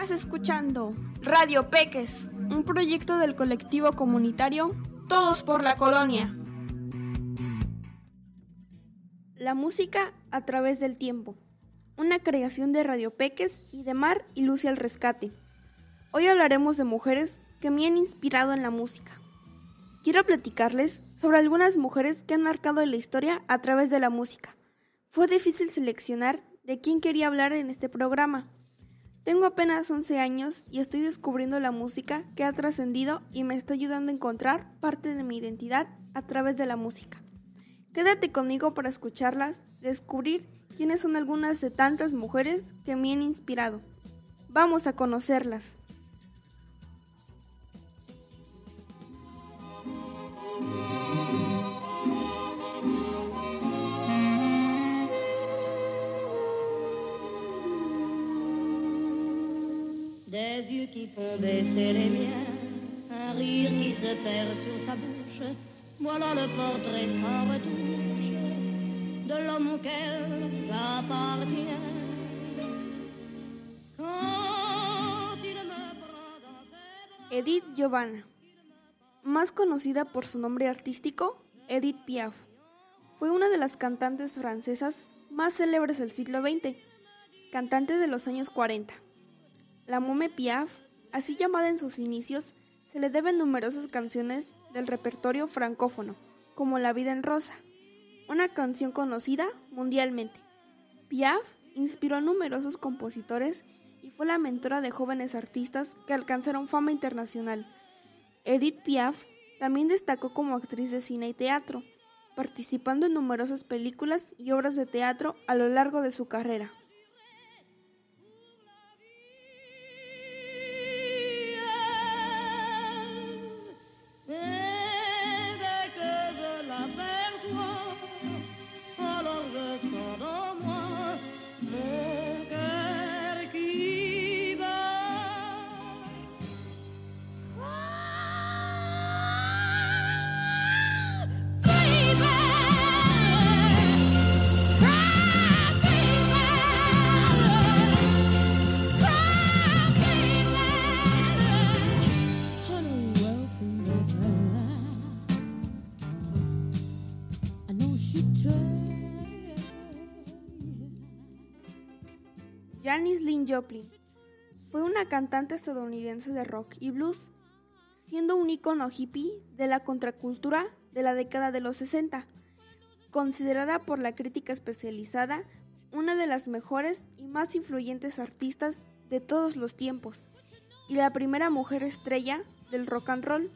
Estás escuchando Radio Peques, un proyecto del colectivo comunitario Todos por la Colonia. La música a través del tiempo. Una creación de Radio Peques y de Mar y Lucia al Rescate. Hoy hablaremos de mujeres que me han inspirado en la música. Quiero platicarles sobre algunas mujeres que han marcado la historia a través de la música. Fue difícil seleccionar de quién quería hablar en este programa tengo apenas 11 años y estoy descubriendo la música que ha trascendido y me está ayudando a encontrar parte de mi identidad a través de la música. Quédate conmigo para escucharlas, descubrir quiénes son algunas de tantas mujeres que me han inspirado. Vamos a conocerlas. Edith Giovanna, más conocida por su nombre artístico, Edith Piaf, fue una de las cantantes francesas más célebres del siglo XX, cantante de los años 40. La Mome Piaf, así llamada en sus inicios, se le deben numerosas canciones del repertorio francófono, como La vida en rosa, una canción conocida mundialmente. Piaf inspiró a numerosos compositores y fue la mentora de jóvenes artistas que alcanzaron fama internacional. Edith Piaf también destacó como actriz de cine y teatro, participando en numerosas películas y obras de teatro a lo largo de su carrera. said Janis Lynn Joplin fue una cantante estadounidense de rock y blues, siendo un icono hippie de la contracultura de la década de los 60, considerada por la crítica especializada una de las mejores y más influyentes artistas de todos los tiempos, y la primera mujer estrella del rock and roll.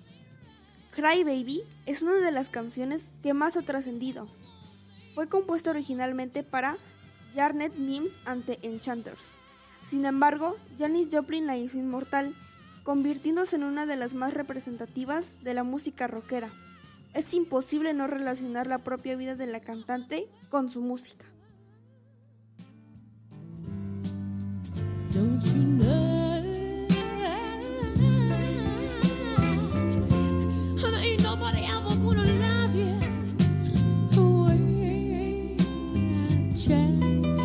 Cry Baby es una de las canciones que más ha trascendido. Fue compuesta originalmente para Jarnet Mims ante Enchanters. Sin embargo, Janis Joplin la hizo inmortal, convirtiéndose en una de las más representativas de la música rockera. Es imposible no relacionar la propia vida de la cantante con su música.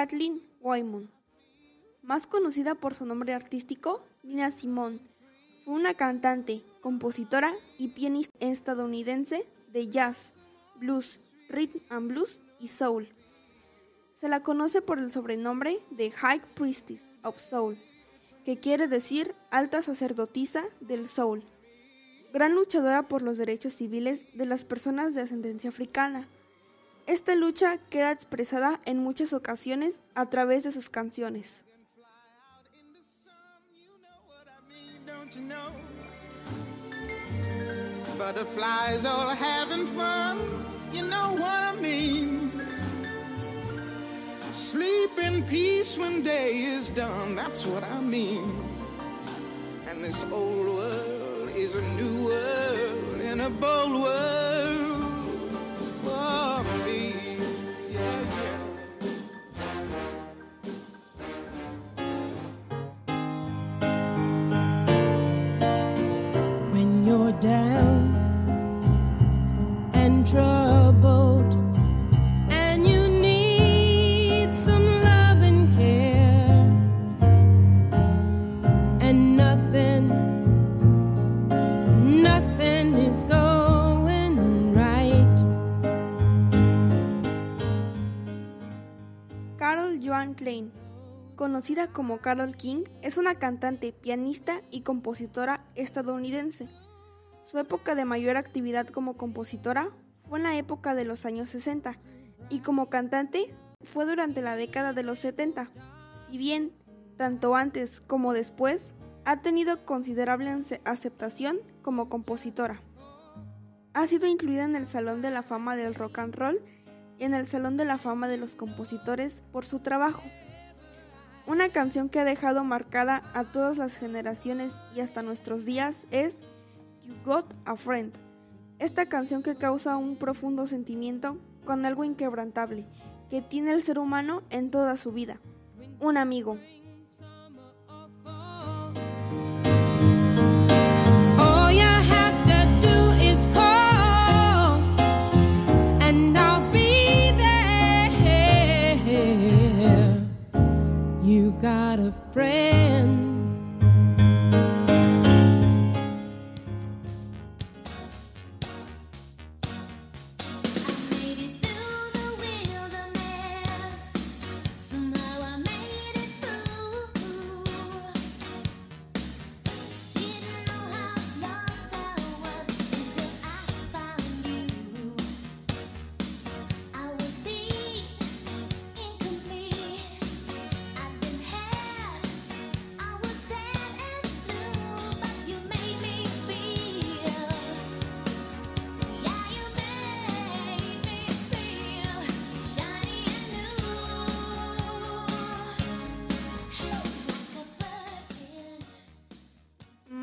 Kathleen Wyman, más conocida por su nombre artístico, Nina Simone, fue una cantante, compositora y pianista estadounidense de jazz, blues, rhythm and blues y soul. Se la conoce por el sobrenombre de High Priestess of Soul, que quiere decir alta sacerdotisa del soul. Gran luchadora por los derechos civiles de las personas de ascendencia africana. Esta lucha queda expresada en muchas ocasiones a través de sus canciones. Butterflies all having fun, you know what I mean. Sleep in peace when day is done, that's what I mean. And this old world is a new world in a bold world and troubled. And you need some love and care. And nothing nothing is going right. Carol Joan Klein, conocida como Carol King, es una cantante, pianista y compositora estadounidense. Su época de mayor actividad como compositora fue en la época de los años 60 y como cantante fue durante la década de los 70. Si bien, tanto antes como después, ha tenido considerable ace- aceptación como compositora. Ha sido incluida en el Salón de la Fama del Rock and Roll y en el Salón de la Fama de los Compositores por su trabajo. Una canción que ha dejado marcada a todas las generaciones y hasta nuestros días es You Got a Friend. Esta canción que causa un profundo sentimiento con algo inquebrantable que tiene el ser humano en toda su vida. Un amigo. Got a friend.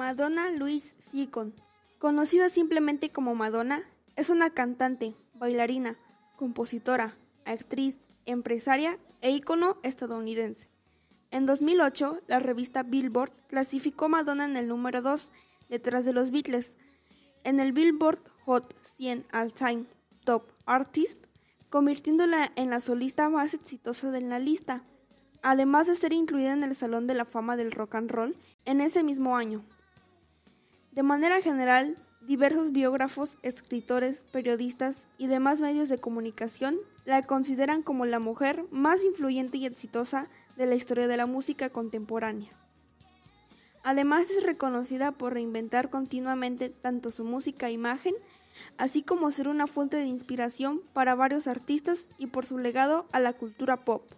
Madonna Louise Seacon, conocida simplemente como Madonna, es una cantante, bailarina, compositora, actriz, empresaria e ícono estadounidense. En 2008, la revista Billboard clasificó a Madonna en el número 2, detrás de los Beatles. En el Billboard Hot 100 All Time Top Artist, convirtiéndola en la solista más exitosa de la lista, además de ser incluida en el Salón de la Fama del Rock and Roll en ese mismo año. De manera general, diversos biógrafos, escritores, periodistas y demás medios de comunicación la consideran como la mujer más influyente y exitosa de la historia de la música contemporánea. Además es reconocida por reinventar continuamente tanto su música e imagen, así como ser una fuente de inspiración para varios artistas y por su legado a la cultura pop.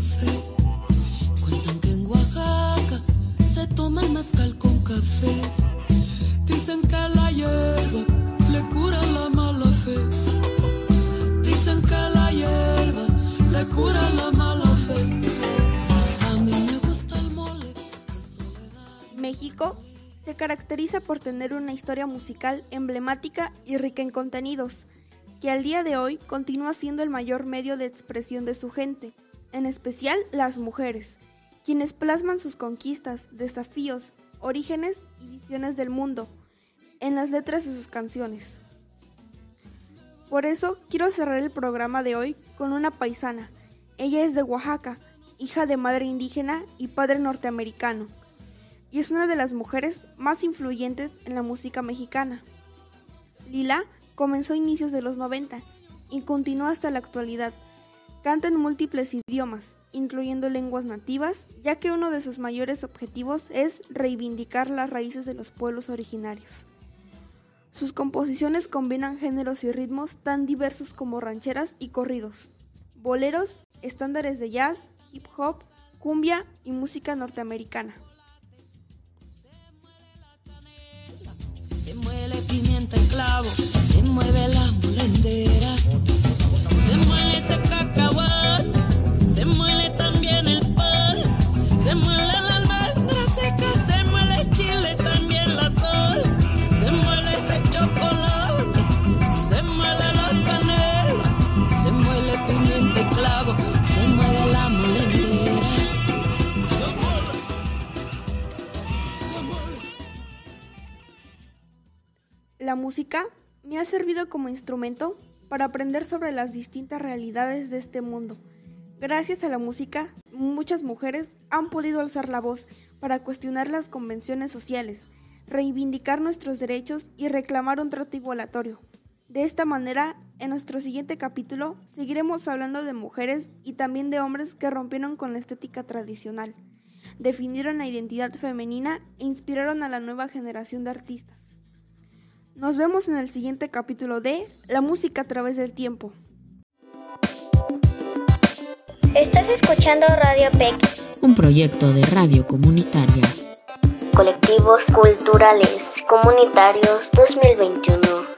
Café. Cuentan que en Oaxaca se toma el mezcal con café. Dicen que la hierba le cura la mala fe. Dicen que la hierba le cura la mala fe. A mí me gusta el mole. México se caracteriza por tener una historia musical emblemática y rica en contenidos, que al día de hoy continúa siendo el mayor medio de expresión de su gente, en especial las mujeres, quienes plasman sus conquistas, desafíos, orígenes y visiones del mundo en las letras de sus canciones. Por eso quiero cerrar el programa de hoy con una paisana. Ella es de Oaxaca, hija de madre indígena y padre norteamericano y es una de las mujeres más influyentes en la música mexicana. Lila comenzó a inicios de los 90 y continúa hasta la actualidad. Canta en múltiples idiomas, incluyendo lenguas nativas, ya que uno de sus mayores objetivos es reivindicar las raíces de los pueblos originarios. Sus composiciones combinan géneros y ritmos tan diversos como rancheras y corridos, boleros, estándares de jazz, hip hop, cumbia y música norteamericana. Se pimienta clavo, se mueve la molendera, se muele ese música me ha servido como instrumento para aprender sobre las distintas realidades de este mundo. Gracias a la música, muchas mujeres han podido alzar la voz para cuestionar las convenciones sociales, reivindicar nuestros derechos y reclamar un trato igualatorio. De esta manera, en nuestro siguiente capítulo seguiremos hablando de mujeres y también de hombres que rompieron con la estética tradicional, definieron la identidad femenina e inspiraron a la nueva generación de artistas. Nos vemos en el siguiente capítulo de La música a través del tiempo. Estás escuchando Radio PEC, un proyecto de radio comunitaria. Colectivos Culturales Comunitarios 2021.